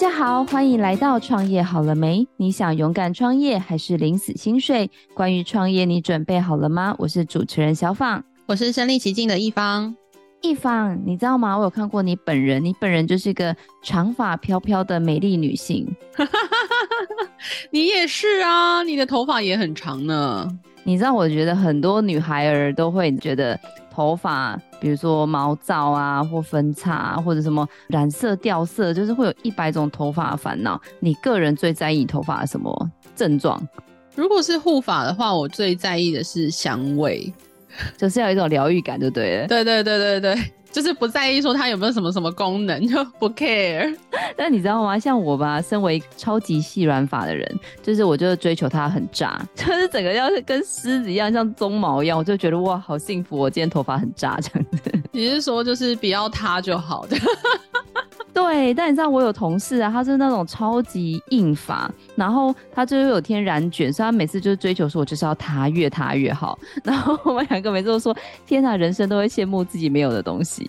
大家好，欢迎来到创业好了没？你想勇敢创业还是领死薪水？关于创业，你准备好了吗？我是主持人小访，我是身历其境的一方。一方，你知道吗？我有看过你本人，你本人就是一个长发飘飘的美丽女性。你也是啊，你的头发也很长呢。你知道，我觉得很多女孩儿都会觉得头发。比如说毛躁啊，或分叉啊，或者什么染色掉色，就是会有一百种头发的烦恼。你个人最在意头发什么症状？如果是护发的话，我最在意的是香味，就是要有一种疗愈感，就对了。对对对对对。就是不在意说它有没有什么什么功能，就不 care。但你知道吗？像我吧，身为超级细软发的人，就是我就追求它很炸，就是整个要是跟狮子一样，像鬃毛一样，我就觉得哇，好幸福！我今天头发很炸这样子。你是说就是不要塌就好的？对，但你知道我有同事啊，他是那种超级硬发，然后他就是有天然卷，所以他每次就是追求说，我就是要塌越塌越好。然后我们两个每次都说，天哪，人生都会羡慕自己没有的东西。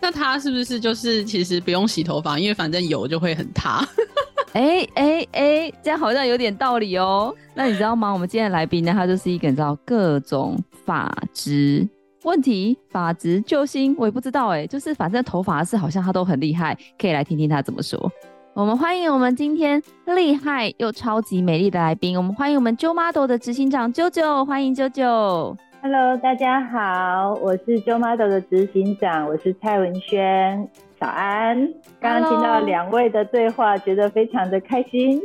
那他是不是就是其实不用洗头发，因为反正油就会很塌？哎哎哎，这样好像有点道理哦。那你知道吗？我们今天的来宾呢，他就是一个你知道各种发质。问题发质救星，我也不知道哎，就是反正头发的事好像他都很厉害，可以来听听他怎么说。我们欢迎我们今天厉害又超级美丽的来宾，我们欢迎我们 Jo Model 的执行长 JoJo，欢迎 JoJo。Hello，大家好，我是 Jo Model 的执行长，我是蔡文轩，早安。刚刚听到两位的对话，觉得非常的开心。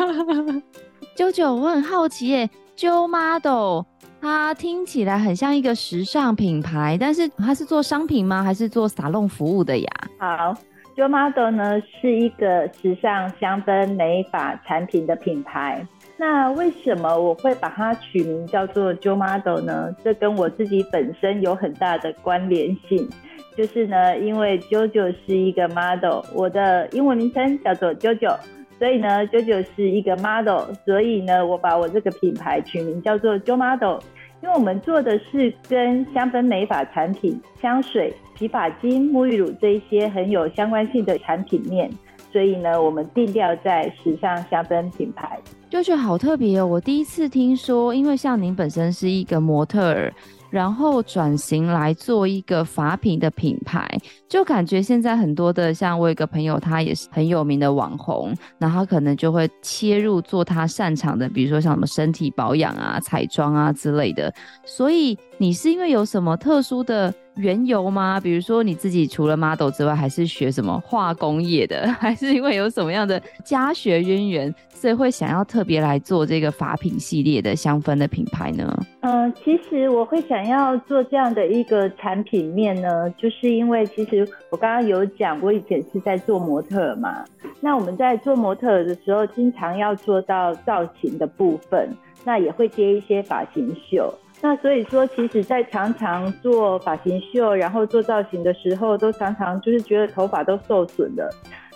JoJo，我很好奇耶，Jo Model。它听起来很像一个时尚品牌，但是它是做商品吗？还是做沙龙服务的呀？好，Jo Model 呢是一个时尚香氛美发产品的品牌。那为什么我会把它取名叫做 Jo Model 呢？这跟我自己本身有很大的关联性。就是呢，因为 JoJo 是一个 model，我的英文名称叫做 JoJo，所以呢，JoJo 是一个 model，所以呢，我把我这个品牌取名叫做 Jo Model。因为我们做的是跟香氛美发产品、香水、洗发精、沐浴乳这一些很有相关性的产品面，所以呢，我们定调在时尚香氛品牌，就觉得好特别哦。我第一次听说，因为像您本身是一个模特儿。然后转型来做一个法品的品牌，就感觉现在很多的，像我有一个朋友，他也是很有名的网红，然后他可能就会切入做他擅长的，比如说像什么身体保养啊、彩妆啊之类的。所以你是因为有什么特殊的缘由吗？比如说你自己除了 model 之外，还是学什么化工业的，还是因为有什么样的家学渊源？所以会想要特别来做这个法品系列的香氛的品牌呢？嗯、其实我会想要做这样的一个产品面呢，就是因为其实我刚刚有讲，我以前是在做模特嘛。那我们在做模特的时候，经常要做到造型的部分，那也会接一些发型秀。那所以说，其实，在常常做发型秀，然后做造型的时候，都常常就是觉得头发都受损了。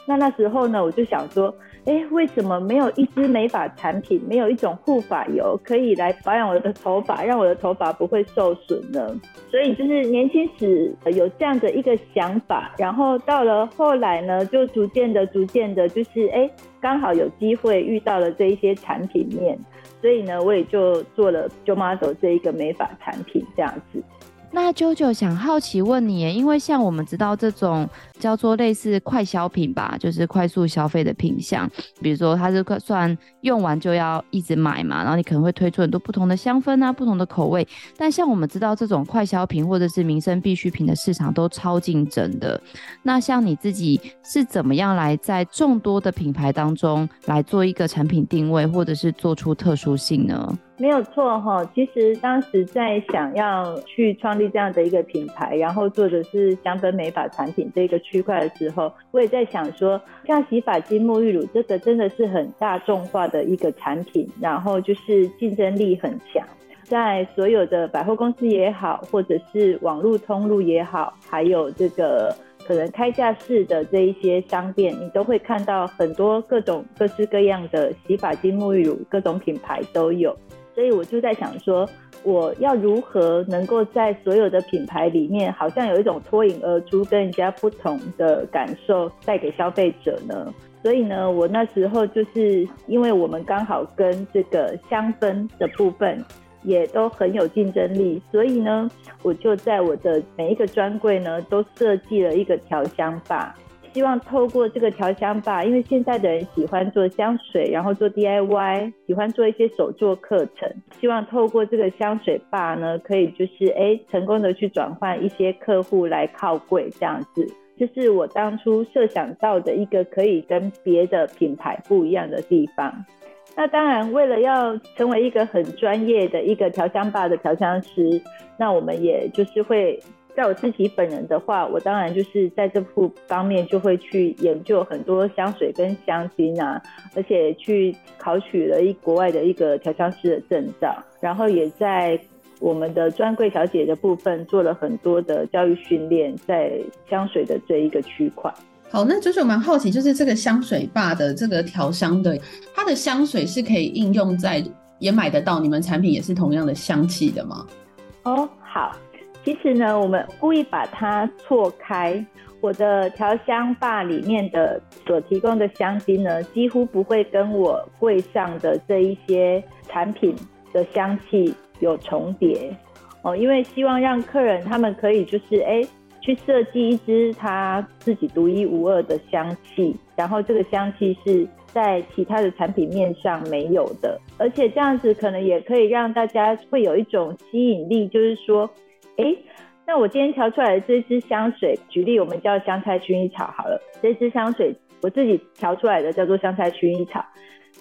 那那时候呢，我就想说，哎，为什么没有一支美发产品，没有一种护发油可以来保养我的头发，让我的头发不会受损呢？所以就是年轻时有这样的一个想法，然后到了后来呢，就逐渐的、逐渐的，就是哎，刚好有机会遇到了这一些产品面，所以呢，我也就做了舅妈手这一个美发产品这样子。那 JoJo 想好奇问你，因为像我们知道这种叫做类似快消品吧，就是快速消费的品项，比如说它是算用完就要一直买嘛，然后你可能会推出很多不同的香氛啊，不同的口味。但像我们知道这种快消品或者是民生必需品的市场都超竞争的。那像你自己是怎么样来在众多的品牌当中来做一个产品定位，或者是做出特殊性呢？没有错哈，其实当时在想要去创立这样的一个品牌，然后做的是香氛美发产品这个区块的时候，我也在想说，像洗发精、沐浴乳这个真的是很大众化的一个产品，然后就是竞争力很强，在所有的百货公司也好，或者是网络通路也好，还有这个可能开架式的这一些商店，你都会看到很多各种各式各样的洗发精、沐浴乳，各种品牌都有。所以我就在想说，我要如何能够在所有的品牌里面，好像有一种脱颖而出、跟人家不同的感受带给消费者呢？所以呢，我那时候就是因为我们刚好跟这个香氛的部分也都很有竞争力，所以呢，我就在我的每一个专柜呢都设计了一个调香吧。希望透过这个调香吧，因为现在的人喜欢做香水，然后做 DIY，喜欢做一些手作课程。希望透过这个香水吧呢，可以就是哎，成功的去转换一些客户来靠柜这样子。这是我当初设想到的一个可以跟别的品牌不一样的地方。那当然，为了要成为一个很专业的一个调香吧的调香师，那我们也就是会。在我自己本人的话，我当然就是在这部方面就会去研究很多香水跟香精啊，而且去考取了一国外的一个调香师的证照，然后也在我们的专柜小姐的部分做了很多的教育训练，在香水的这一个区块。好，那就是我蛮好奇，就是这个香水吧的这个调香的，它的香水是可以应用在也买得到，你们产品也是同样的香气的吗？哦，好。其实呢，我们故意把它错开。我的调香吧里面的所提供的香精呢，几乎不会跟我柜上的这一些产品的香气有重叠哦。因为希望让客人他们可以就是哎，去设计一支他自己独一无二的香气，然后这个香气是在其他的产品面上没有的，而且这样子可能也可以让大家会有一种吸引力，就是说。哎，那我今天调出来的这支香水，举例我们叫香菜薰衣草好了。这支香水我自己调出来的叫做香菜薰衣草。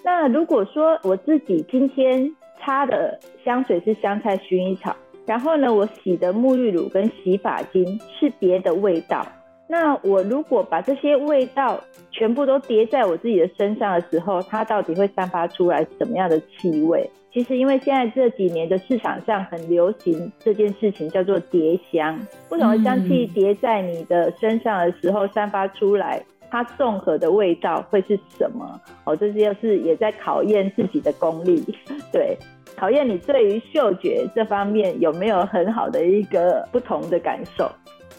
那如果说我自己今天擦的香水是香菜薰衣草，然后呢，我洗的沐浴乳跟洗发精是别的味道。那我如果把这些味道全部都叠在我自己的身上的时候，它到底会散发出来什么样的气味？其实因为现在这几年的市场上很流行这件事情，叫做叠香，不同的香气叠在你的身上的时候，散发出来它综合的味道会是什么？哦，这些是也在考验自己的功力，对，考验你对于嗅觉这方面有没有很好的一个不同的感受。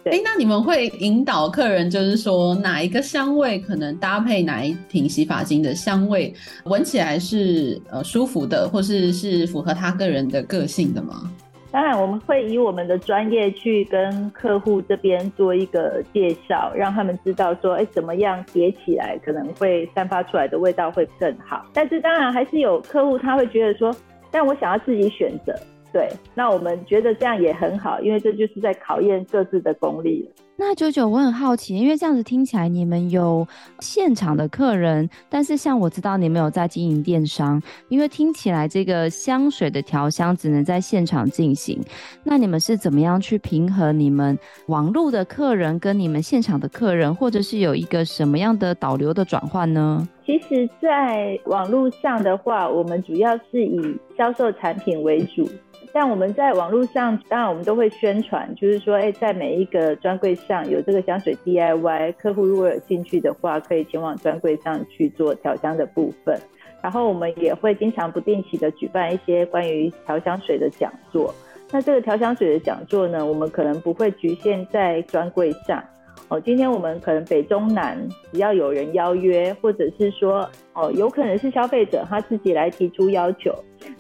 哎、欸，那你们会引导客人，就是说哪一个香味可能搭配哪一瓶洗发精的香味，闻起来是呃舒服的，或是是符合他个人的个性的吗？当然，我们会以我们的专业去跟客户这边做一个介绍，让他们知道说，哎、欸，怎么样叠起来可能会散发出来的味道会更好。但是当然还是有客户他会觉得说，但我想要自己选择。对，那我们觉得这样也很好，因为这就是在考验各自的功力了。那九九，我很好奇，因为这样子听起来你们有现场的客人，但是像我知道你们有在经营电商，因为听起来这个香水的调香只能在现场进行。那你们是怎么样去平衡你们网络的客人跟你们现场的客人，或者是有一个什么样的导流的转换呢？其实，在网络上的话，我们主要是以销售产品为主。但我们在网络上，当然我们都会宣传，就是说，哎，在每一个专柜上有这个香水 DIY，客户如果有兴趣的话，可以前往专柜上去做调香的部分。然后我们也会经常不定期的举办一些关于调香水的讲座。那这个调香水的讲座呢，我们可能不会局限在专柜上。哦，今天我们可能北中南，只要有人邀约，或者是说，哦，有可能是消费者他自己来提出要求，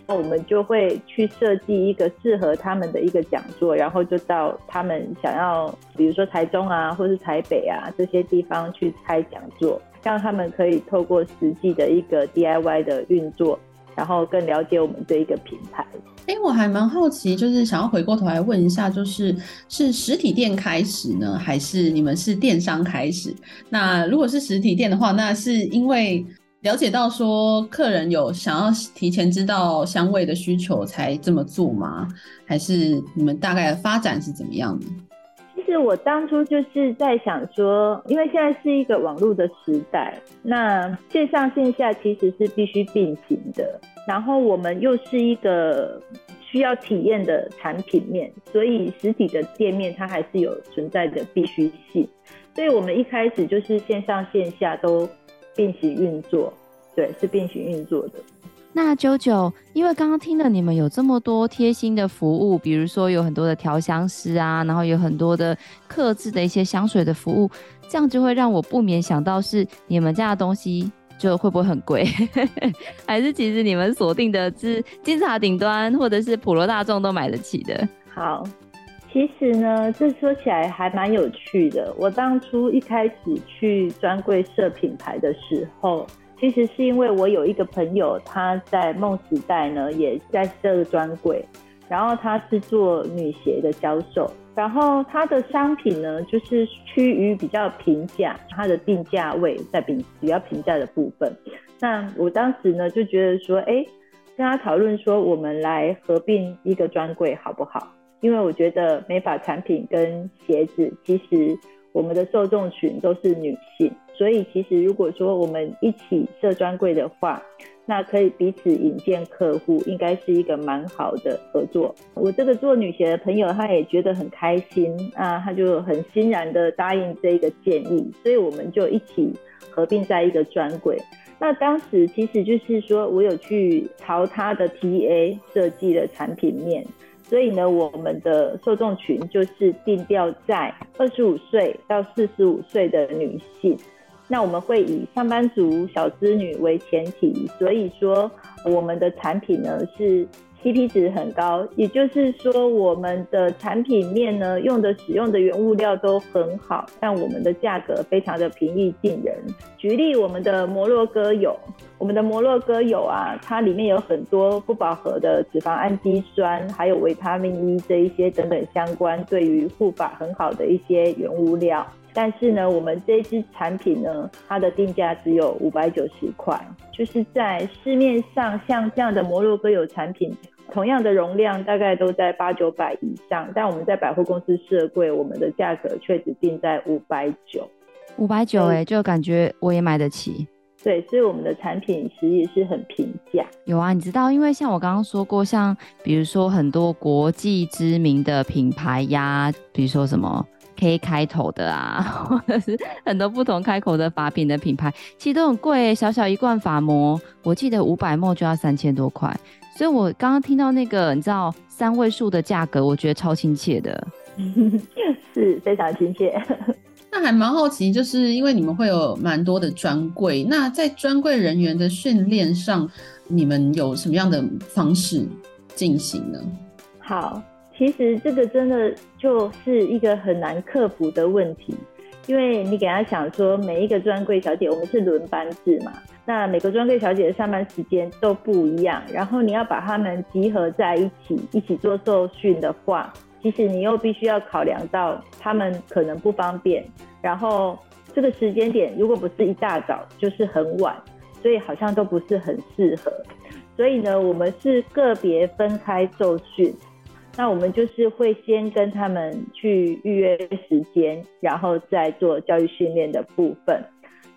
那我们就会去设计一个适合他们的一个讲座，然后就到他们想要，比如说台中啊，或是台北啊这些地方去开讲座，让他们可以透过实际的一个 DIY 的运作。然后更了解我们这一个品牌。哎，我还蛮好奇，就是想要回过头来问一下，就是是实体店开始呢，还是你们是电商开始？那如果是实体店的话，那是因为了解到说客人有想要提前知道香味的需求才这么做吗？还是你们大概的发展是怎么样的？是我当初就是在想说，因为现在是一个网络的时代，那线上线下其实是必须并行的。然后我们又是一个需要体验的产品面，所以实体的店面它还是有存在的必须性。所以我们一开始就是线上线下都并行运作，对，是并行运作的。那九九，因为刚刚听了你们有这么多贴心的服务，比如说有很多的调香师啊，然后有很多的克制的一些香水的服务，这样就会让我不免想到是你们家的东西就会不会很贵？还是其实你们锁定的是金字塔顶端，或者是普罗大众都买得起的？好，其实呢，这说起来还蛮有趣的。我当初一开始去专柜设品牌的时候。其实是因为我有一个朋友，他在梦时代呢，也在这个专柜，然后他是做女鞋的销售，然后他的商品呢，就是趋于比较平价，他的定价位在比比较平价的部分。那我当时呢就觉得说，哎，跟他讨论说，我们来合并一个专柜好不好？因为我觉得美发产品跟鞋子，其实我们的受众群都是女性。所以，其实如果说我们一起设专柜的话，那可以彼此引荐客户，应该是一个蛮好的合作。我这个做女鞋的朋友，他也觉得很开心啊，他就很欣然的答应这一个建议，所以我们就一起合并在一个专柜。那当时其实就是说我有去朝他的 TA 设计了产品面，所以呢，我们的受众群就是定调在二十五岁到四十五岁的女性。那我们会以上班族小资女为前提，所以说我们的产品呢是 CP 值很高，也就是说我们的产品面呢用的使用的原物料都很好，但我们的价格非常的平易近人。举例我们的摩洛哥油，我们的摩洛哥油啊，它里面有很多不饱和的脂肪氨基酸，还有维他命 E 这一些等等相关对于护发很好的一些原物料。但是呢，我们这支产品呢，它的定价只有五百九十块，就是在市面上像这样的摩洛哥有产品，同样的容量大概都在八九百以上，但我们在百货公司设柜，我们的价格却只定在五百九，五百九哎，就感觉我也买得起。对，所以我们的产品其实也是很平价。有啊，你知道，因为像我刚刚说过，像比如说很多国际知名的品牌呀，比如说什么。K 开头的啊，或者是很多不同开口的发品的品牌，其实都很贵。小小一罐发膜，我记得五百 ml 就要三千多块。所以我刚刚听到那个，你知道三位数的价格，我觉得超亲切的，是非常亲切。那还蛮好奇，就是因为你们会有蛮多的专柜，那在专柜人员的训练上，你们有什么样的方式进行呢？好。其实这个真的就是一个很难克服的问题，因为你给他想说，每一个专柜小姐，我们是轮班制嘛，那每个专柜小姐的上班时间都不一样，然后你要把他们集合在一起，一起做受训的话，其实你又必须要考量到他们可能不方便，然后这个时间点如果不是一大早，就是很晚，所以好像都不是很适合，所以呢，我们是个别分开受训。那我们就是会先跟他们去预约时间，然后再做教育训练的部分。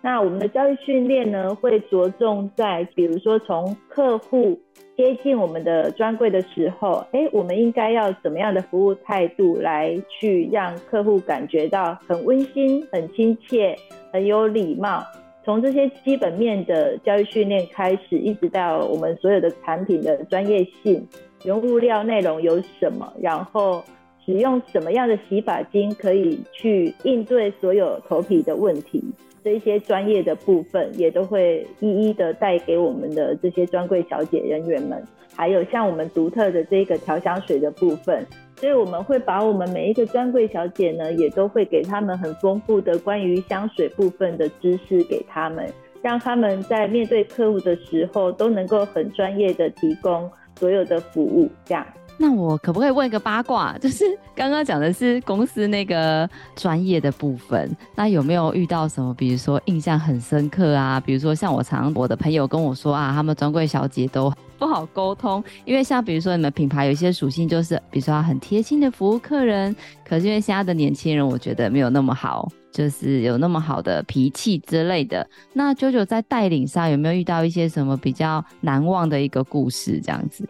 那我们的教育训练呢，会着重在，比如说从客户接近我们的专柜的时候，哎，我们应该要怎么样的服务态度来去让客户感觉到很温馨、很亲切、很有礼貌。从这些基本面的教育训练开始，一直到我们所有的产品的专业性。原物料内容有什么？然后使用什么样的洗发精可以去应对所有头皮的问题？这一些专业的部分也都会一一的带给我们的这些专柜小姐人员们。还有像我们独特的这个调香水的部分，所以我们会把我们每一个专柜小姐呢，也都会给他们很丰富的关于香水部分的知识给他们，让他们在面对客户的时候都能够很专业的提供。所有的服务这样，那我可不可以问一个八卦？就是刚刚讲的是公司那个专业的部分，那有没有遇到什么，比如说印象很深刻啊？比如说像我常我的朋友跟我说啊，他们专柜小姐都不好沟通，因为像比如说你们品牌有一些属性，就是比如说很贴心的服务客人，可是因为现在的年轻人，我觉得没有那么好，就是有那么好的脾气之类的。那九九在带领上有没有遇到一些什么比较难忘的一个故事？这样子？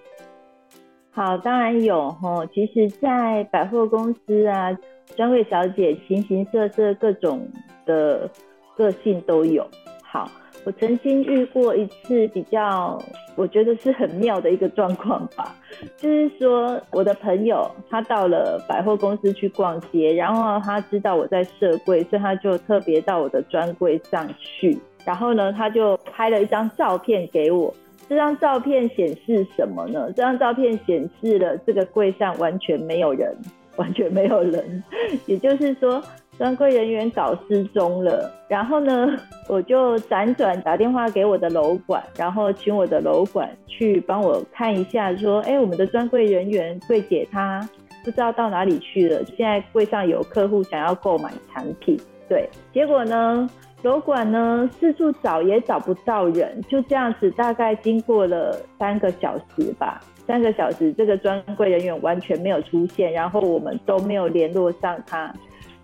好，当然有吼。其实，在百货公司啊，专柜小姐形形色色，各种的个性都有。好，我曾经遇过一次比较，我觉得是很妙的一个状况吧，就是说我的朋友他到了百货公司去逛街，然后他知道我在设柜，所以他就特别到我的专柜上去，然后呢，他就拍了一张照片给我。这张照片显示什么呢？这张照片显示了这个柜上完全没有人，完全没有人，也就是说。专柜人员早失踪了，然后呢，我就辗转打电话给我的楼管，然后请我的楼管去帮我看一下，说，哎，我们的专柜人员柜姐她不知道到哪里去了，现在柜上有客户想要购买产品，对，结果呢，楼管呢四处找也找不到人，就这样子，大概经过了三个小时吧，三个小时，这个专柜人员完全没有出现，然后我们都没有联络上他。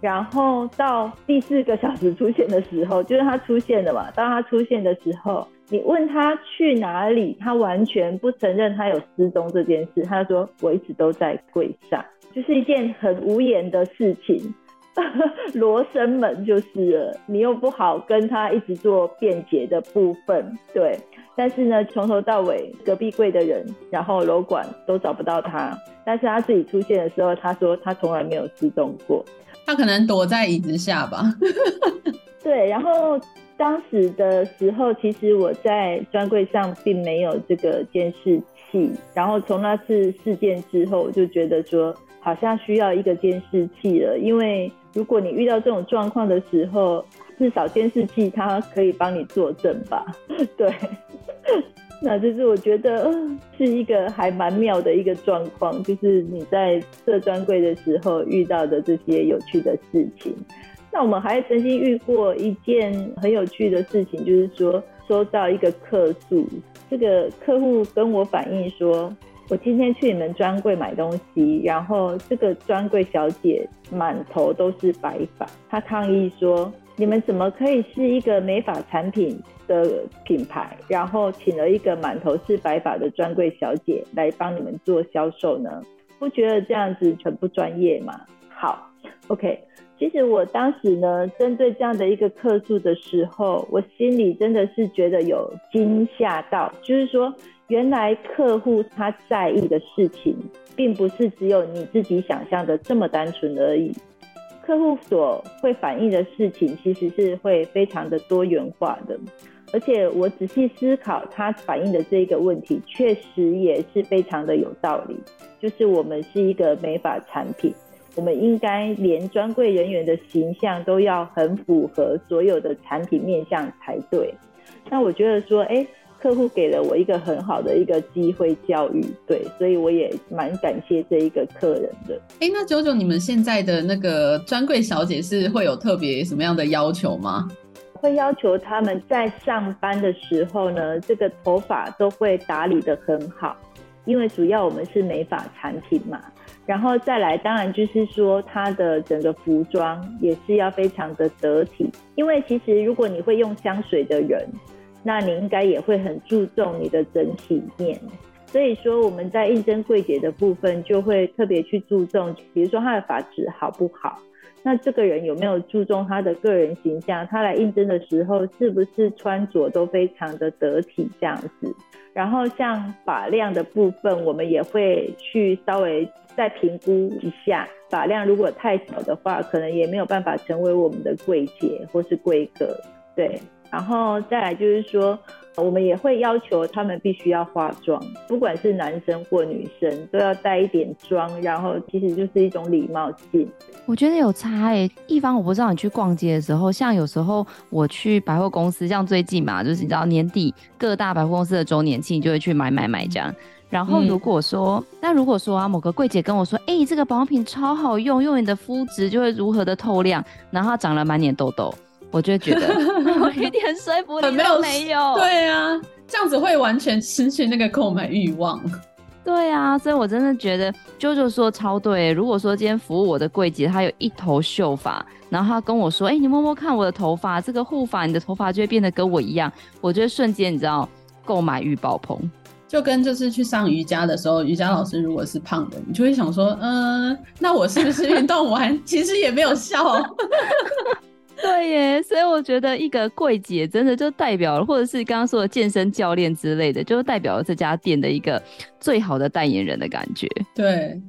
然后到第四个小时出现的时候，就是他出现了嘛。当他出现的时候，你问他去哪里，他完全不承认他有失踪这件事。他说：“我一直都在柜上。”就是一件很无言的事情，罗生门就是了。你又不好跟他一直做辩解的部分，对。但是呢，从头到尾，隔壁柜的人，然后楼管都找不到他。但是他自己出现的时候，他说他从来没有失踪过。他可能躲在椅子下吧。对，然后当时的时候，其实我在专柜上并没有这个监视器。然后从那次事件之后，我就觉得说，好像需要一个监视器了。因为如果你遇到这种状况的时候，至少监视器它可以帮你作证吧？对。那就是我觉得是一个还蛮妙的一个状况，就是你在设专柜的时候遇到的这些有趣的事情。那我们还曾经遇过一件很有趣的事情，就是说收到一个客诉，这个客户跟我反映说，我今天去你们专柜买东西，然后这个专柜小姐满头都是白发，她抗议说，你们怎么可以是一个美发产品的品牌，然后请了一个满头是白发的专柜小姐来帮你们做销售呢？不觉得这样子很不专业吗？好，OK。其实我当时呢，针对这样的一个客诉的时候，我心里真的是觉得有惊吓到，就是说，原来客户他在意的事情，并不是只有你自己想象的这么单纯而已。客户所会反映的事情，其实是会非常的多元化的，而且我仔细思考，他反映的这个问题，确实也是非常的有道理。就是我们是一个美发产品，我们应该连专柜人员的形象都要很符合所有的产品面向才对。那我觉得说，哎。客户给了我一个很好的一个机会教育，对，所以我也蛮感谢这一个客人的。哎、那九九，你们现在的那个专柜小姐是会有特别什么样的要求吗？会要求他们在上班的时候呢，这个头发都会打理得很好，因为主要我们是美发产品嘛。然后再来，当然就是说他的整个服装也是要非常的得体，因为其实如果你会用香水的人。那你应该也会很注重你的整体面，所以说我们在应征柜姐的部分就会特别去注重，比如说他的发质好不好，那这个人有没有注重他的个人形象，他来应征的时候是不是穿着都非常的得体这样子，然后像发量的部分，我们也会去稍微再评估一下，发量如果太小的话，可能也没有办法成为我们的柜姐或是柜哥，对。然后再来就是说，我们也会要求他们必须要化妆，不管是男生或女生，都要带一点妆。然后其实就是一种礼貌性。我觉得有差诶，一方我不知道你去逛街的时候，像有时候我去百货公司，像最近嘛，就是你知道年底各大百货公司的周年庆，就会去买买买这样。然后如果说，那、嗯、如果说啊，某个柜姐跟我说，哎，这个保养品超好用，用你的肤质就会如何的透亮，然后它长了满脸痘痘。我就觉得我 一点说服力都没有。没有对啊，这样子会完全失去那个购买欲望。对啊，所以我真的觉得啾啾说超对。如果说今天服务我的柜姐，她有一头秀发，然后她跟我说：“哎、欸，你摸摸看我的头发，这个护发，你的头发就会变得跟我一样。”我觉得瞬间你知道购买欲爆棚，就跟就是去上瑜伽的时候，瑜伽老师如果是胖的，你就会想说：“嗯、呃，那我是不是运动完 其实也没有效？” 对耶，所以我觉得一个柜姐真的就代表了，或者是刚刚说的健身教练之类的，就代表了这家店的一个最好的代言人的感觉。对。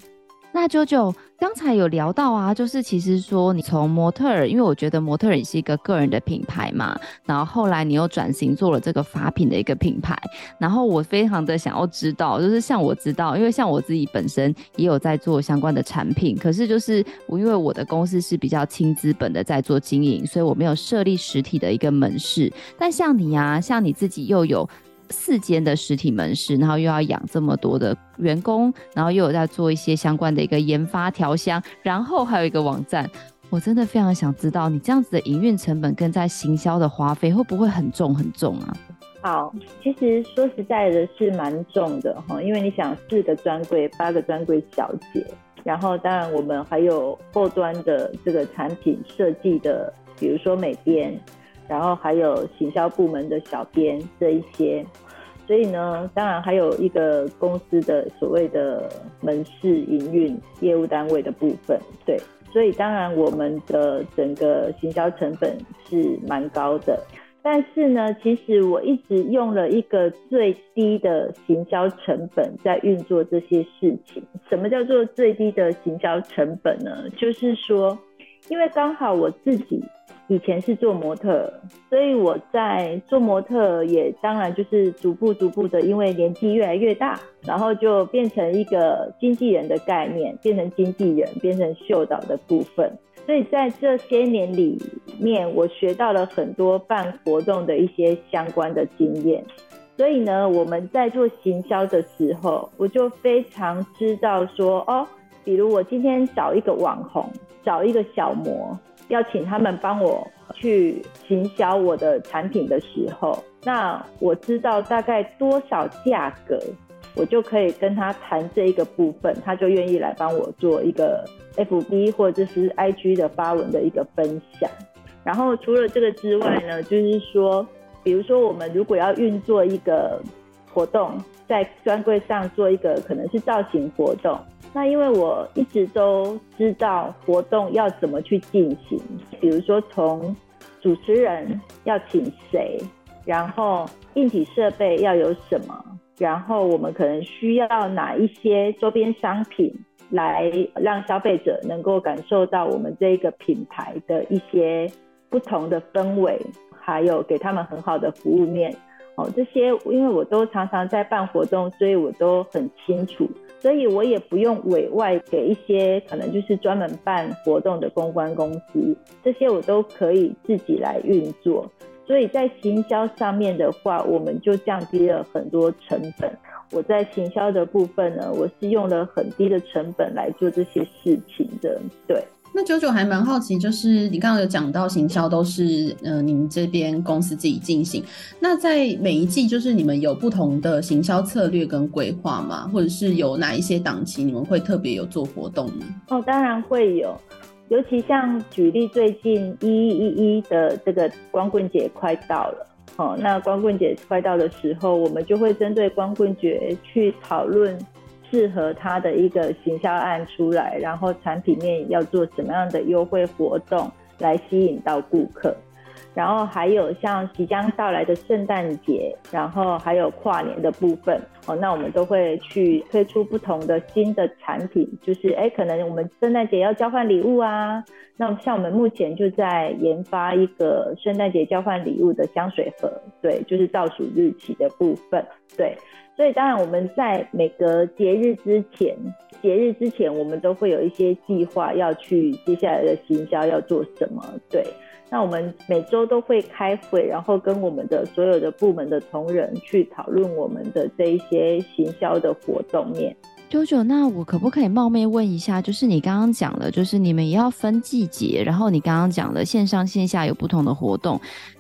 那九九刚才有聊到啊，就是其实说你从模特儿，因为我觉得模特儿也是一个个人的品牌嘛，然后后来你又转型做了这个发品的一个品牌，然后我非常的想要知道，就是像我知道，因为像我自己本身也有在做相关的产品，可是就是我因为我的公司是比较轻资本的在做经营，所以我没有设立实体的一个门市，但像你啊，像你自己又有。四间的实体门市，然后又要养这么多的员工，然后又有在做一些相关的一个研发调香，然后还有一个网站，我真的非常想知道你这样子的营运成本跟在行销的花费会不会很重很重啊？好，其实说实在的，是蛮重的哈，因为你想四个专柜，八个专柜小姐，然后当然我们还有后端的这个产品设计的，比如说美编。然后还有行销部门的小编这一些，所以呢，当然还有一个公司的所谓的门市营运业务单位的部分，对，所以当然我们的整个行销成本是蛮高的，但是呢，其实我一直用了一个最低的行销成本在运作这些事情。什么叫做最低的行销成本呢？就是说，因为刚好我自己。以前是做模特，所以我在做模特也当然就是逐步逐步的，因为年纪越来越大，然后就变成一个经纪人的概念，变成经纪人，变成秀导的部分。所以在这些年里面，我学到了很多办活动的一些相关的经验。所以呢，我们在做行销的时候，我就非常知道说，哦，比如我今天找一个网红，找一个小模。要请他们帮我去行销我的产品的时候，那我知道大概多少价格，我就可以跟他谈这一个部分，他就愿意来帮我做一个 FB 或者是 IG 的发文的一个分享。然后除了这个之外呢，就是说，比如说我们如果要运作一个活动，在专柜上做一个可能是造型活动。那因为我一直都知道活动要怎么去进行，比如说从主持人要请谁，然后硬体设备要有什么，然后我们可能需要哪一些周边商品来让消费者能够感受到我们这个品牌的一些不同的氛围，还有给他们很好的服务面。哦，这些因为我都常常在办活动，所以我都很清楚。所以我也不用委外给一些可能就是专门办活动的公关公司，这些我都可以自己来运作。所以在行销上面的话，我们就降低了很多成本。我在行销的部分呢，我是用了很低的成本来做这些事情的，对。那九九还蛮好奇，就是你刚刚有讲到行销都是呃你们这边公司自己进行。那在每一季，就是你们有不同的行销策略跟规划吗？或者是有哪一些档期你们会特别有做活动呢？哦，当然会有，尤其像举例最近一一一一的这个光棍节快到了，哦，那光棍节快到的时候，我们就会针对光棍节去讨论。适合他的一个行销案出来，然后产品面要做什么样的优惠活动来吸引到顾客，然后还有像即将到来的圣诞节，然后还有跨年的部分哦，那我们都会去推出不同的新的产品，就是哎，可能我们圣诞节要交换礼物啊，那像我们目前就在研发一个圣诞节交换礼物的香水盒，对，就是倒数日期的部分，对。所以当然，我们在每个节日之前，节日之前，我们都会有一些计划要去接下来的行销要做什么。对，那我们每周都会开会，然后跟我们的所有的部门的同仁去讨论我们的这一些行销的活动面。JoJo，那我可不可以冒昧问一下，就是你刚刚讲的，就是你们也要分季节，然后你刚刚讲的线上线下有不同的活动。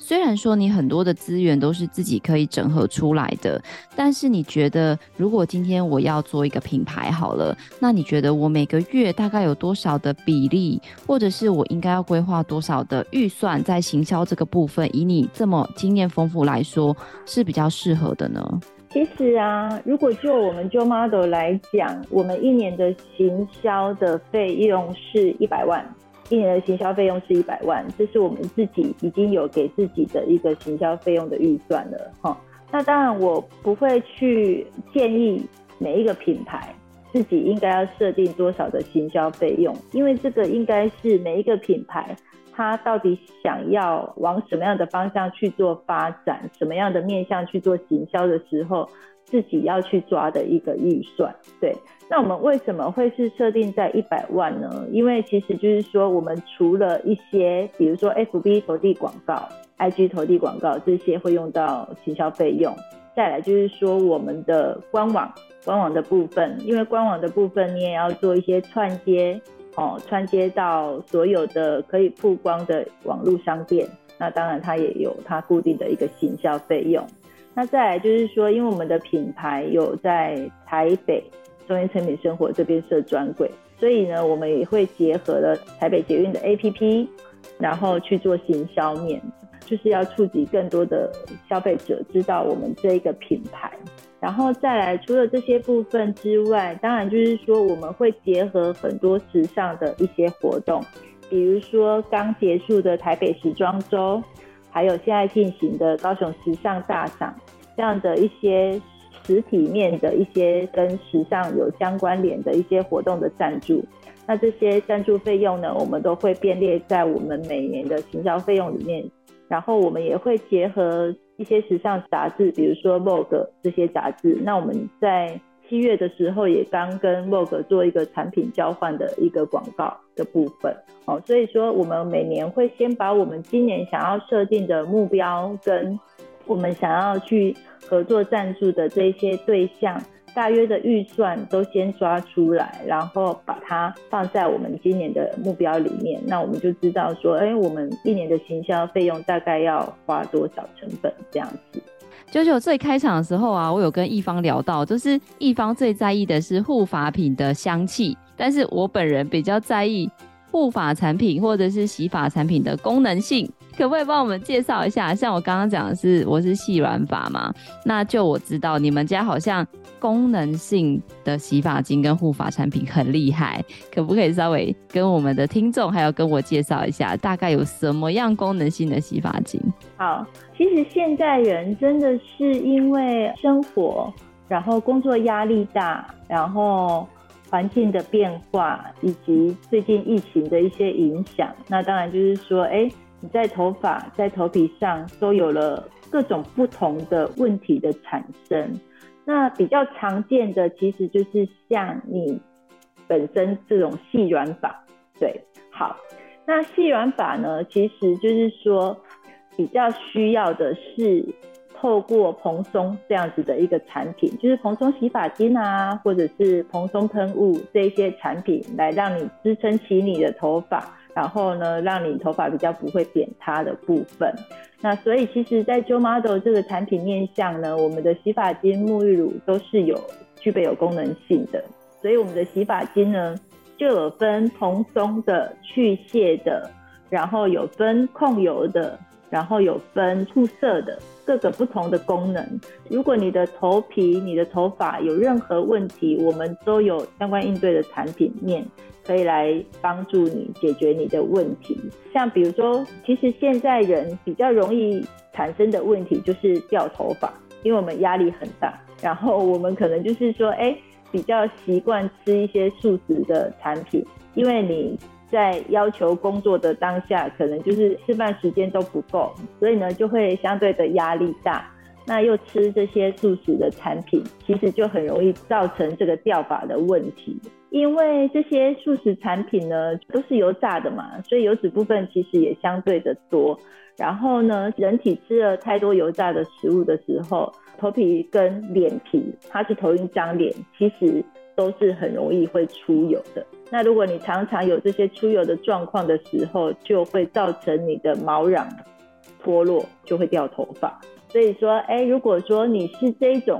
虽然说你很多的资源都是自己可以整合出来的，但是你觉得，如果今天我要做一个品牌好了，那你觉得我每个月大概有多少的比例，或者是我应该要规划多少的预算在行销这个部分？以你这么经验丰富来说，是比较适合的呢？其实啊，如果就我们 Jo Model 来讲，我们一年的行销的费用是一百万，一年的行销费用是一百万，这是我们自己已经有给自己的一个行销费用的预算了哈。那当然，我不会去建议每一个品牌自己应该要设定多少的行销费用，因为这个应该是每一个品牌它到底想要往什么样的方向去做发展，什么样的面向去做行销的时候，自己要去抓的一个预算。对，那我们为什么会是设定在一百万呢？因为其实就是说，我们除了一些，比如说 FB 投递广告。IG 投递广告这些会用到行销费用，再来就是说我们的官网，官网的部分，因为官网的部分你也要做一些串接哦，串接到所有的可以曝光的网络商店，那当然它也有它固定的一个行销费用。那再来就是说，因为我们的品牌有在台北中烟诚品生活这边设专柜，所以呢，我们也会结合了台北捷运的 APP，然后去做行销面。就是要触及更多的消费者，知道我们这一个品牌，然后再来，除了这些部分之外，当然就是说我们会结合很多时尚的一些活动，比如说刚结束的台北时装周，还有现在进行的高雄时尚大赏，这样的一些实体面的一些跟时尚有相关联的一些活动的赞助，那这些赞助费用呢，我们都会编列在我们每年的行销费用里面。然后我们也会结合一些时尚杂志，比如说 Vogue 这些杂志。那我们在七月的时候也刚跟 Vogue 做一个产品交换的一个广告的部分。哦，所以说我们每年会先把我们今年想要设定的目标跟我们想要去合作赞助的这些对象。大约的预算都先抓出来，然后把它放在我们今年的目标里面，那我们就知道说，哎，我们一年的行销费用大概要花多少成本这样子。九九最开场的时候啊，我有跟一方聊到，就是一方最在意的是护发品的香气，但是我本人比较在意护发产品或者是洗发产品的功能性。可不可以帮我们介绍一下？像我刚刚讲的是，我是细软发嘛，那就我知道你们家好像功能性的洗发精跟护发产品很厉害，可不可以稍微跟我们的听众还有跟我介绍一下，大概有什么样功能性的洗发精？好，其实现在人真的是因为生活，然后工作压力大，然后环境的变化，以及最近疫情的一些影响，那当然就是说，哎。你在头发、在头皮上都有了各种不同的问题的产生。那比较常见的，其实就是像你本身这种细软发。对，好，那细软发呢，其实就是说比较需要的是透过蓬松这样子的一个产品，就是蓬松洗发精啊，或者是蓬松喷雾这些产品，来让你支撑起你的头发。然后呢，让你头发比较不会扁塌的部分。那所以其实，在 Jo Model 这个产品面向呢，我们的洗发精、沐浴乳都是有具备有功能性的。所以我们的洗发精呢，就有分蓬松的、去屑的，然后有分控油的，然后有分护色的，各个不同的功能。如果你的头皮、你的头发有任何问题，我们都有相关应对的产品面。可以来帮助你解决你的问题，像比如说，其实现在人比较容易产生的问题就是掉头发，因为我们压力很大，然后我们可能就是说，哎，比较习惯吃一些素食的产品，因为你在要求工作的当下，可能就是吃饭时间都不够，所以呢，就会相对的压力大。那又吃这些素食的产品，其实就很容易造成这个掉发的问题。因为这些素食产品呢，都是油炸的嘛，所以油脂部分其实也相对的多。然后呢，人体吃了太多油炸的食物的时候，头皮跟脸皮，它是头一张脸，其实都是很容易会出油的。那如果你常常有这些出油的状况的时候，就会造成你的毛囊脱落，就会掉头发。所以说，哎，如果说你是这种，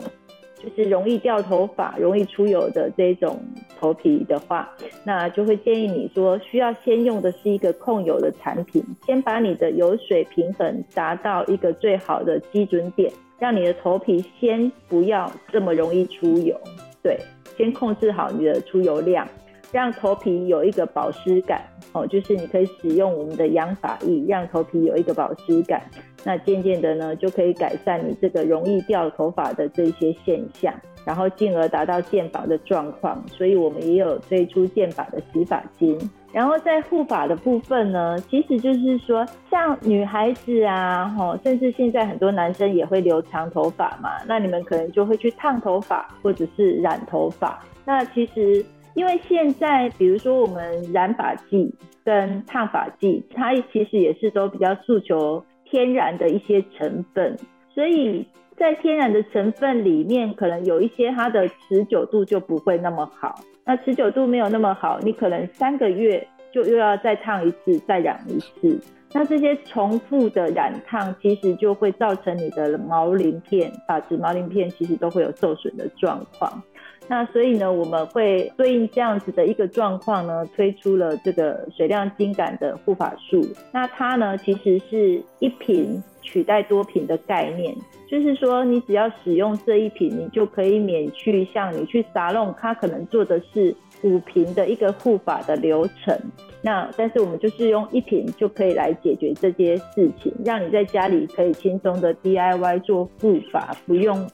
就是容易掉头发、容易出油的这种头皮的话，那就会建议你说，需要先用的是一个控油的产品，先把你的油水平衡达到一个最好的基准点，让你的头皮先不要这么容易出油。对，先控制好你的出油量，让头皮有一个保湿感哦，就是你可以使用我们的养发液，让头皮有一个保湿感。那渐渐的呢，就可以改善你这个容易掉头发的这些现象，然后进而达到健发的状况。所以我们也有推出健发的洗发精。然后在护发的部分呢，其实就是说，像女孩子啊，吼，甚至现在很多男生也会留长头发嘛，那你们可能就会去烫头发或者是染头发。那其实，因为现在比如说我们染发剂跟烫发剂，它其实也是都比较诉求天然的一些成分，所以在天然的成分里面，可能有一些它的持久度就不会那么好。那持久度没有那么好，你可能三个月就又要再烫一次，再染一次。那这些重复的染烫，其实就会造成你的毛鳞片、发质毛鳞片其实都会有受损的状况。那所以呢，我们会对应这样子的一个状况呢，推出了这个水量精感的护发素。那它呢，其实是一瓶取代多瓶的概念，就是说你只要使用这一瓶，你就可以免去像你去沙龙，它可能做的是五瓶的一个护发的流程。那但是我们就是用一瓶就可以来解决这些事情，让你在家里可以轻松的 DIY 做护发，不用。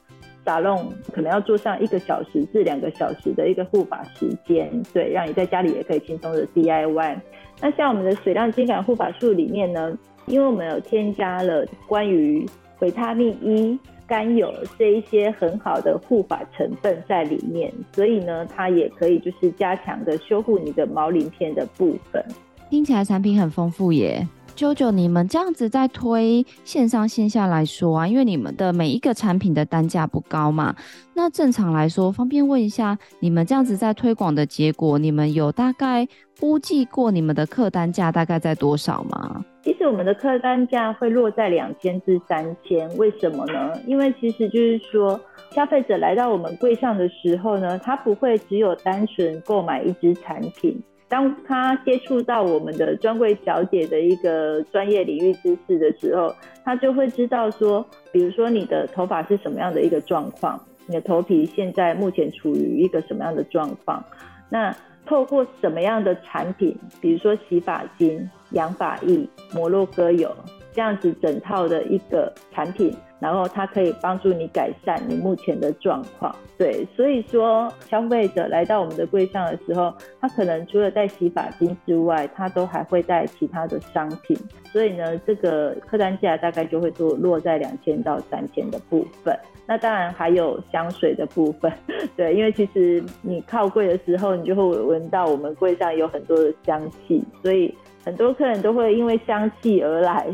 沙龙可能要做上一个小时至两个小时的一个护发时间，对，让你在家里也可以轻松的 DIY。那像我们的水量金感护发素里面呢，因为我们有添加了关于维他命 E、甘油这一些很好的护发成分在里面，所以呢，它也可以就是加强的修护你的毛鳞片的部分。听起来产品很丰富耶。JoJo，你们这样子在推线上线下来说啊，因为你们的每一个产品的单价不高嘛，那正常来说，方便问一下，你们这样子在推广的结果，你们有大概估计过你们的客单价大概在多少吗？其实我们的客单价会落在两千至三千，为什么呢？因为其实就是说，消费者来到我们柜上的时候呢，他不会只有单纯购买一支产品。当他接触到我们的专柜小姐的一个专业领域知识的时候，他就会知道说，比如说你的头发是什么样的一个状况，你的头皮现在目前处于一个什么样的状况，那透过什么样的产品，比如说洗发精、养发液、摩洛哥油这样子整套的一个产品。然后它可以帮助你改善你目前的状况，对，所以说消费者来到我们的柜上的时候，他可能除了带洗发精之外，他都还会带其他的商品，所以呢，这个客单价大概就会落落在两千到三千的部分。那当然还有香水的部分，对，因为其实你靠柜的时候，你就会闻到我们柜上有很多的香气，所以很多客人都会因为香气而来。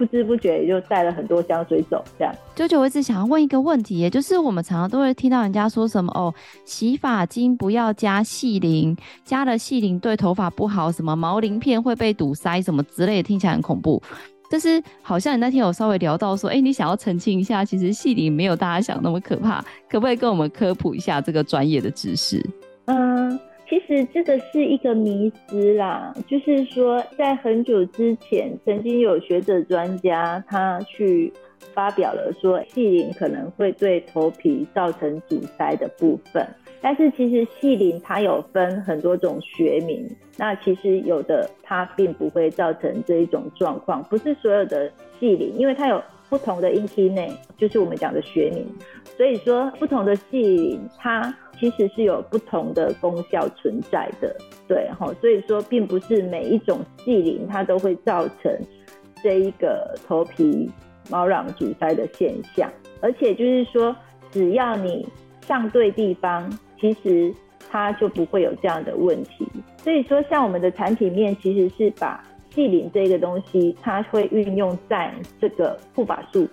不知不觉也就带了很多香水走，这样。JoJo，我一直想要问一个问题，也就是我们常常都会听到人家说什么哦，洗发精不要加细鳞，加了细鳞对头发不好，什么毛鳞片会被堵塞，什么之类的，听起来很恐怖。但是好像你那天有稍微聊到说，哎、欸，你想要澄清一下，其实细鳞没有大家想那么可怕，可不可以跟我们科普一下这个专业的知识？嗯。其实这个是一个迷思啦，就是说，在很久之前，曾经有学者专家他去发表了说，细鳞可能会对头皮造成阻塞的部分。但是其实细鳞它有分很多种学名，那其实有的它并不会造成这一种状况，不是所有的细鳞，因为它有不同的阴体内，就是我们讲的学名，所以说不同的细鳞它。其实是有不同的功效存在的，对哈，所以说并不是每一种细鳞它都会造成这一个头皮毛囊阻塞的现象，而且就是说，只要你上对地方，其实它就不会有这样的问题。所以说，像我们的产品面其实是把细鳞这个东西，它会运用在这个护发素，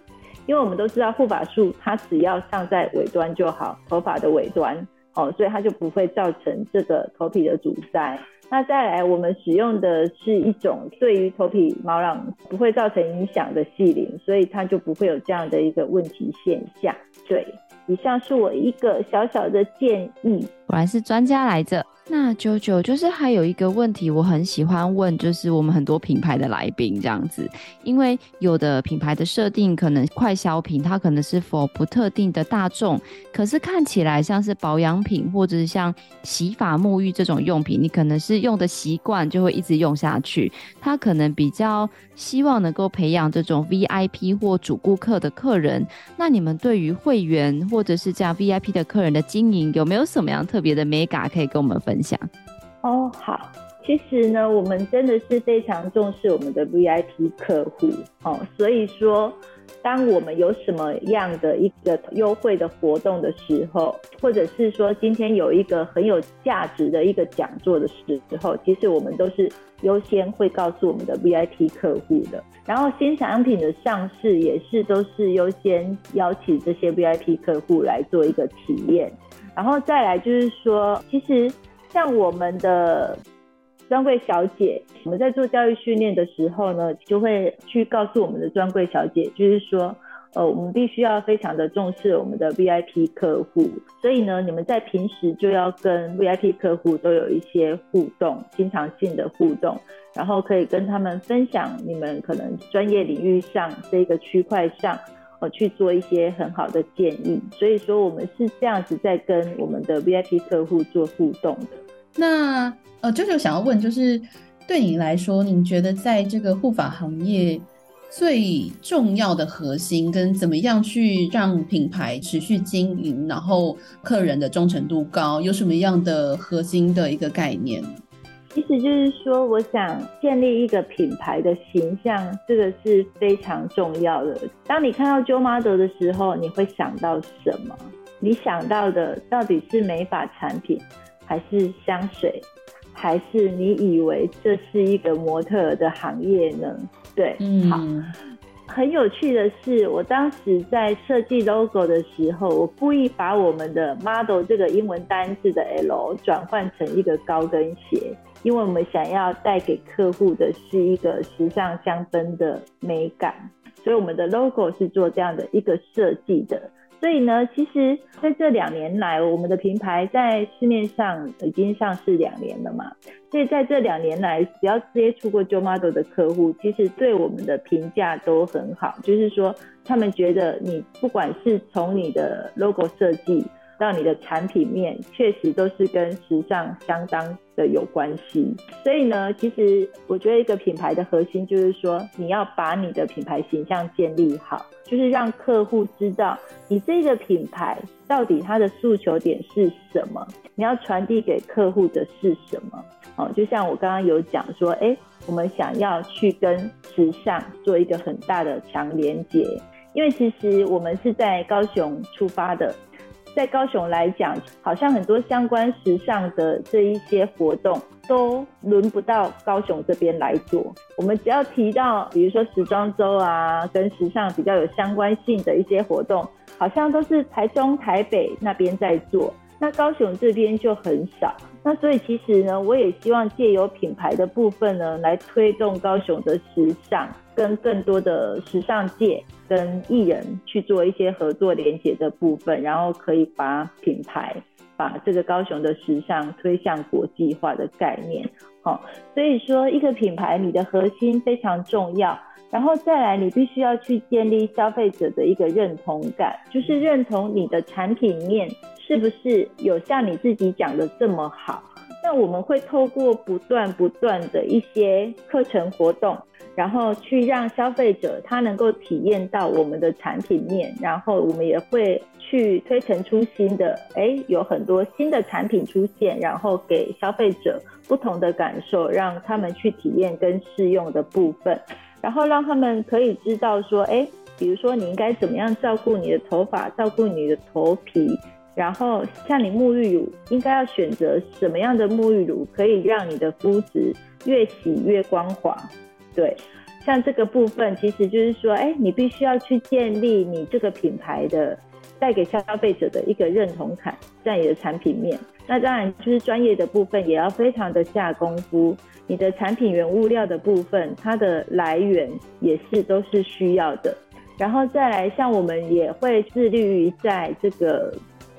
因为我们都知道护发素它只要上在尾端就好，头发的尾端。哦，所以它就不会造成这个头皮的阻塞。那再来，我们使用的是一种对于头皮毛囊不会造成影响的细鳞，所以它就不会有这样的一个问题现象。对，以上是我一个小小的建议。果然是专家来着。那九九就是还有一个问题，我很喜欢问，就是我们很多品牌的来宾这样子，因为有的品牌的设定可能快消品，它可能是否不特定的大众，可是看起来像是保养品或者是像洗发沐浴这种用品，你可能是用的习惯就会一直用下去，它可能比较希望能够培养这种 VIP 或主顾客的客人。那你们对于会员或者是这样 VIP 的客人的经营，有没有什么样特别的 mega 可以跟我们分？分享哦，好，其实呢，我们真的是非常重视我们的 VIP 客户哦，所以说，当我们有什么样的一个优惠的活动的时候，或者是说今天有一个很有价值的一个讲座的时候，其实我们都是优先会告诉我们的 VIP 客户的。然后新产品的上市也是都是优先邀请这些 VIP 客户来做一个体验，然后再来就是说，其实。像我们的专柜小姐，我们在做教育训练的时候呢，就会去告诉我们的专柜小姐，就是说，呃，我们必须要非常的重视我们的 VIP 客户，所以呢，你们在平时就要跟 VIP 客户都有一些互动，经常性的互动，然后可以跟他们分享你们可能专业领域上这个区块上。呃，去做一些很好的建议，所以说我们是这样子在跟我们的 VIP 客户做互动的。那呃，舅舅想要问，就是对你来说，你觉得在这个护发行业最重要的核心，跟怎么样去让品牌持续经营，然后客人的忠诚度高，有什么样的核心的一个概念？其实就是说，我想建立一个品牌的形象，这个是非常重要的。当你看到 Jo Model 的时候，你会想到什么？你想到的到底是美发产品，还是香水，还是你以为这是一个模特的行业呢？对，嗯，好。很有趣的是，我当时在设计 logo 的时候，我故意把我们的 model 这个英文单字的 L 转换成一个高跟鞋，因为我们想要带给客户的是一个时尚香氛的美感，所以我们的 logo 是做这样的一个设计的。所以呢，其实在这两年来，我们的品牌在市面上已经上市两年了嘛。所以在这两年来，只要接触过 Jo Model 的客户，其实对我们的评价都很好。就是说，他们觉得你不管是从你的 logo 设计，到你的产品面，确实都是跟时尚相当的有关系。所以呢，其实我觉得一个品牌的核心就是说，你要把你的品牌形象建立好，就是让客户知道你这个品牌到底它的诉求点是什么，你要传递给客户的是什么。哦，就像我刚刚有讲说，哎，我们想要去跟时尚做一个很大的强连接，因为其实我们是在高雄出发的。在高雄来讲，好像很多相关时尚的这一些活动都轮不到高雄这边来做。我们只要提到，比如说时装周啊，跟时尚比较有相关性的一些活动，好像都是台中、台北那边在做，那高雄这边就很少。那所以其实呢，我也希望借由品牌的部分呢，来推动高雄的时尚。跟更多的时尚界跟艺人去做一些合作连接的部分，然后可以把品牌把这个高雄的时尚推向国际化的概念。好，所以说一个品牌你的核心非常重要，然后再来你必须要去建立消费者的一个认同感，就是认同你的产品面是不是有像你自己讲的这么好。那我们会透过不断不断的一些课程活动。然后去让消费者他能够体验到我们的产品面，然后我们也会去推陈出新的，诶，有很多新的产品出现，然后给消费者不同的感受，让他们去体验跟试用的部分，然后让他们可以知道说，诶，比如说你应该怎么样照顾你的头发，照顾你的头皮，然后像你沐浴乳应该要选择什么样的沐浴乳，可以让你的肤质越洗越光滑。对，像这个部分，其实就是说，哎，你必须要去建立你这个品牌的带给消费者的一个认同感，在你的产品面。那当然就是专业的部分，也要非常的下功夫。你的产品原物料的部分，它的来源也是都是需要的。然后再来，像我们也会致力于在这个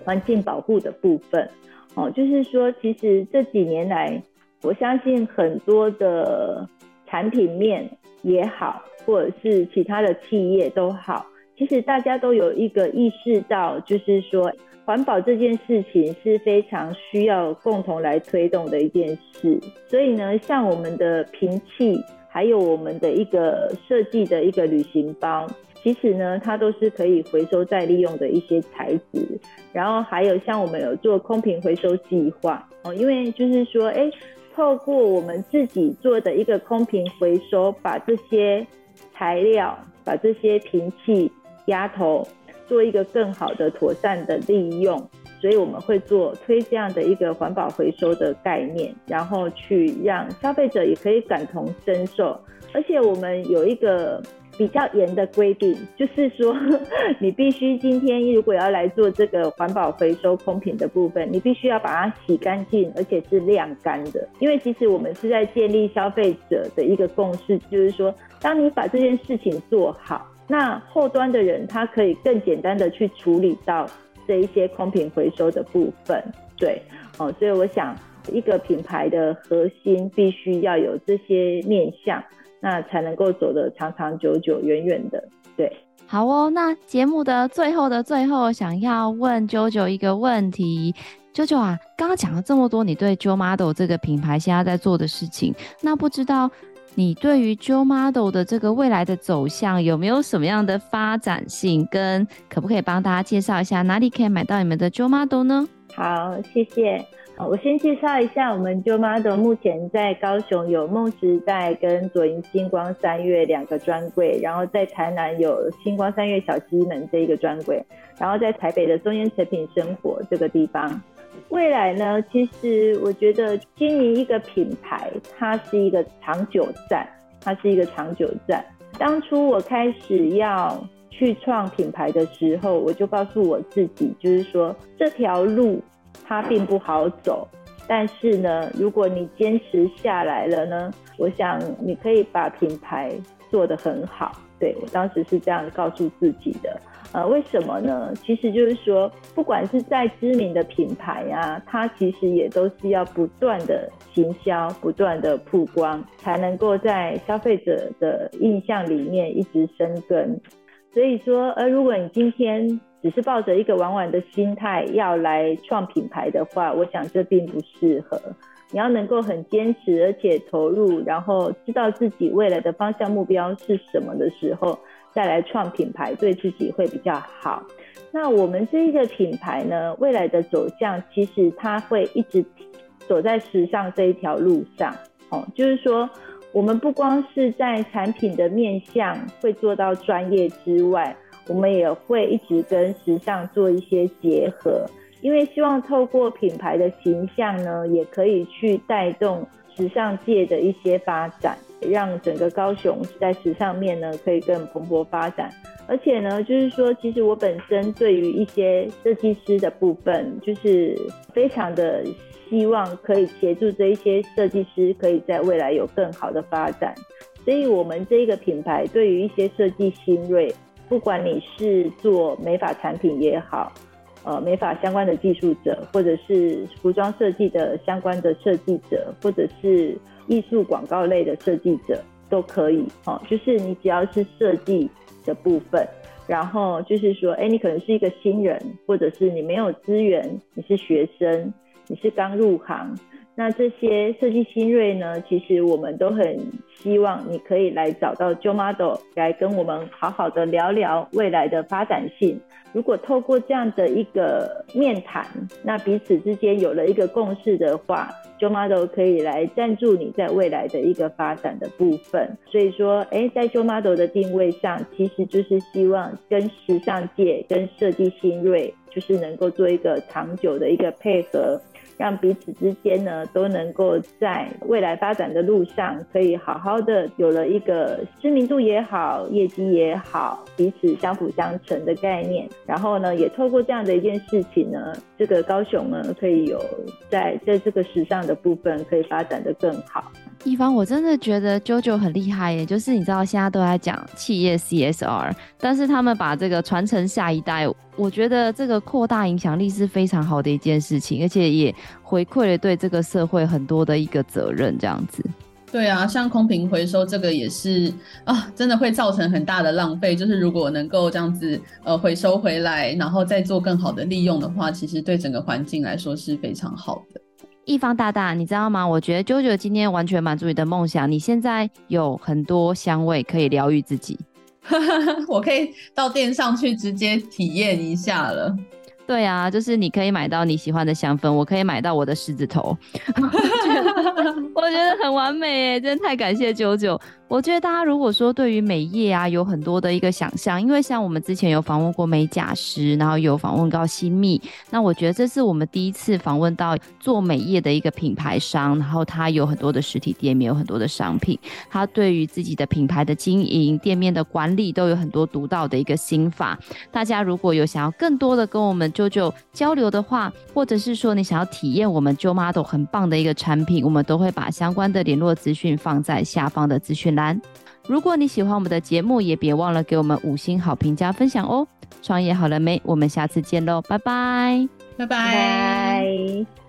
环境保护的部分。哦，就是说，其实这几年来，我相信很多的产品面也好，或者是其他的企业都好，其实大家都有一个意识到，就是说环保这件事情是非常需要共同来推动的一件事。所以呢，像我们的瓶器，还有我们的一个设计的一个旅行包。其实呢，它都是可以回收再利用的一些材质，然后还有像我们有做空瓶回收计划哦，因为就是说，哎，透过我们自己做的一个空瓶回收，把这些材料、把这些瓶器、压头做一个更好的妥善的利用，所以我们会做推这样的一个环保回收的概念，然后去让消费者也可以感同身受，而且我们有一个。比较严的规定，就是说，你必须今天如果要来做这个环保回收空瓶的部分，你必须要把它洗干净，而且是晾干的。因为其实我们是在建立消费者的一个共识，就是说，当你把这件事情做好，那后端的人他可以更简单的去处理到这一些空瓶回收的部分。对，哦，所以我想，一个品牌的核心必须要有这些面向。那才能够走得长长久久、远远的。对，好哦。那节目的最后的最后，想要问 JoJo 一个问题，JoJo 啊，刚刚讲了这么多，你对 Jo Model 这个品牌现在在做的事情，那不知道你对于 Jo Model 的这个未来的走向有没有什么样的发展性？跟可不可以帮大家介绍一下哪里可以买到你们的 Jo Model 呢？好，谢谢。我先介绍一下，我们 Jo Model 目前在高雄有梦时代跟左营星光三月两个专柜，然后在台南有星光三月小西门这一个专柜，然后在台北的中烟诚品生活这个地方。未来呢，其实我觉得经营一个品牌，它是一个长久战，它是一个长久战。当初我开始要去创品牌的时候，我就告诉我自己，就是说这条路。它并不好走，但是呢，如果你坚持下来了呢，我想你可以把品牌做得很好。对，我当时是这样告诉自己的。呃，为什么呢？其实就是说，不管是再知名的品牌啊，它其实也都是要不断的行销、不断的曝光，才能够在消费者的印象里面一直生根。所以说，而如果你今天只是抱着一个玩玩的心态要来创品牌的话，我想这并不适合。你要能够很坚持，而且投入，然后知道自己未来的方向目标是什么的时候，再来创品牌，对自己会比较好。那我们这一个品牌呢，未来的走向其实它会一直走在时尚这一条路上。哦，就是说，我们不光是在产品的面向会做到专业之外。我们也会一直跟时尚做一些结合，因为希望透过品牌的形象呢，也可以去带动时尚界的一些发展，让整个高雄在时尚面呢可以更蓬勃发展。而且呢，就是说，其实我本身对于一些设计师的部分，就是非常的希望可以协助这一些设计师可以在未来有更好的发展。所以，我们这个品牌对于一些设计新锐。不管你是做美发产品也好，呃，美发相关的技术者，或者是服装设计的相关的设计者，或者是艺术广告类的设计者，都可以哦。就是你只要是设计的部分，然后就是说，哎，你可能是一个新人，或者是你没有资源，你是学生，你是刚入行。那这些设计新锐呢，其实我们都很希望你可以来找到 Jo Model 来跟我们好好的聊聊未来的发展性。如果透过这样的一个面谈，那彼此之间有了一个共识的话，Jo Model 可以来赞助你在未来的一个发展的部分。所以说，哎，在 Jo Model 的定位上，其实就是希望跟时尚界、跟设计新锐，就是能够做一个长久的一个配合。让彼此之间呢都能够在未来发展的路上，可以好好的有了一个知名度也好，业绩也好，彼此相辅相成的概念。然后呢，也透过这样的一件事情呢，这个高雄呢可以有在在这个时尚的部分可以发展得更好。一方，我真的觉得 JoJo 很厉害耶，就是你知道现在都在讲企业 CSR，但是他们把这个传承下一代，我觉得这个扩大影响力是非常好的一件事情，而且也回馈了对这个社会很多的一个责任，这样子。对啊，像空瓶回收这个也是啊，真的会造成很大的浪费。就是如果能够这样子呃回收回来，然后再做更好的利用的话，其实对整个环境来说是非常好的。一方大大，你知道吗？我觉得 JoJo 今天完全满足你的梦想。你现在有很多香味可以疗愈自己，我可以到店上去直接体验一下了。对啊，就是你可以买到你喜欢的香氛，我可以买到我的狮子头，我觉得很完美耶，真的太感谢九九。我觉得大家如果说对于美业啊有很多的一个想象，因为像我们之前有访问过美甲师，然后有访问到新密，那我觉得这是我们第一次访问到做美业的一个品牌商，然后他有很多的实体店面，有很多的商品，他对于自己的品牌的经营、店面的管理都有很多独到的一个心法。大家如果有想要更多的跟我们舅舅交流的话，或者是说你想要体验我们舅妈豆很棒的一个产品，我们都会把相关的联络资讯放在下方的资讯如果你喜欢我们的节目，也别忘了给我们五星好评加分享哦！创业好了没？我们下次见喽，拜拜，拜拜。